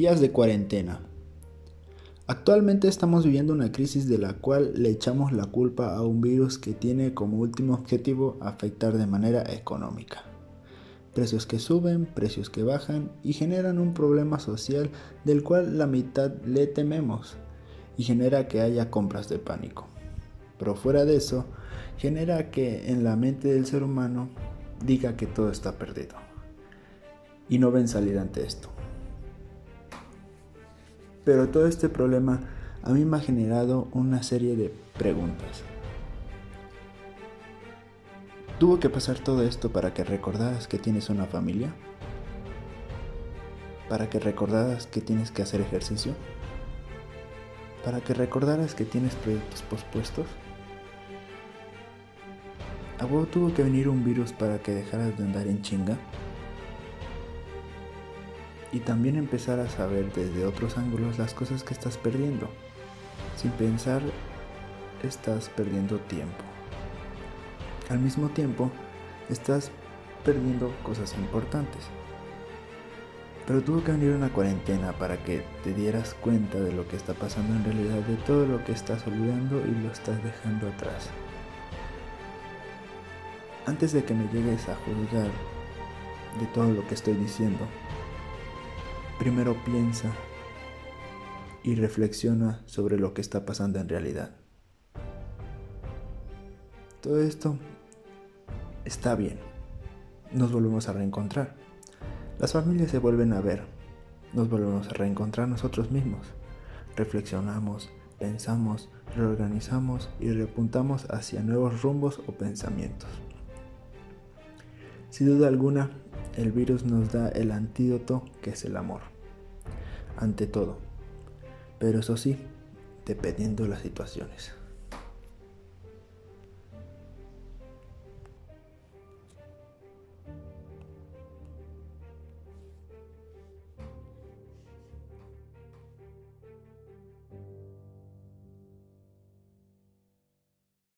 Días de cuarentena. Actualmente estamos viviendo una crisis de la cual le echamos la culpa a un virus que tiene como último objetivo afectar de manera económica. Precios que suben, precios que bajan y generan un problema social del cual la mitad le tememos y genera que haya compras de pánico. Pero fuera de eso, genera que en la mente del ser humano diga que todo está perdido y no ven salir ante esto. Pero todo este problema a mí me ha generado una serie de preguntas. ¿Tuvo que pasar todo esto para que recordaras que tienes una familia? ¿Para que recordaras que tienes que hacer ejercicio? ¿Para que recordaras que tienes proyectos pospuestos? ¿A tuvo que venir un virus para que dejaras de andar en chinga? Y también empezar a saber desde otros ángulos las cosas que estás perdiendo. Sin pensar, estás perdiendo tiempo. Al mismo tiempo, estás perdiendo cosas importantes. Pero tuvo que venir una cuarentena para que te dieras cuenta de lo que está pasando en realidad, de todo lo que estás olvidando y lo estás dejando atrás. Antes de que me llegues a juzgar de todo lo que estoy diciendo, primero piensa y reflexiona sobre lo que está pasando en realidad. Todo esto está bien. Nos volvemos a reencontrar. Las familias se vuelven a ver. Nos volvemos a reencontrar nosotros mismos. Reflexionamos, pensamos, reorganizamos y repuntamos hacia nuevos rumbos o pensamientos. Sin duda alguna, el virus nos da el antídoto que es el amor. Ante todo. Pero eso sí, dependiendo de las situaciones.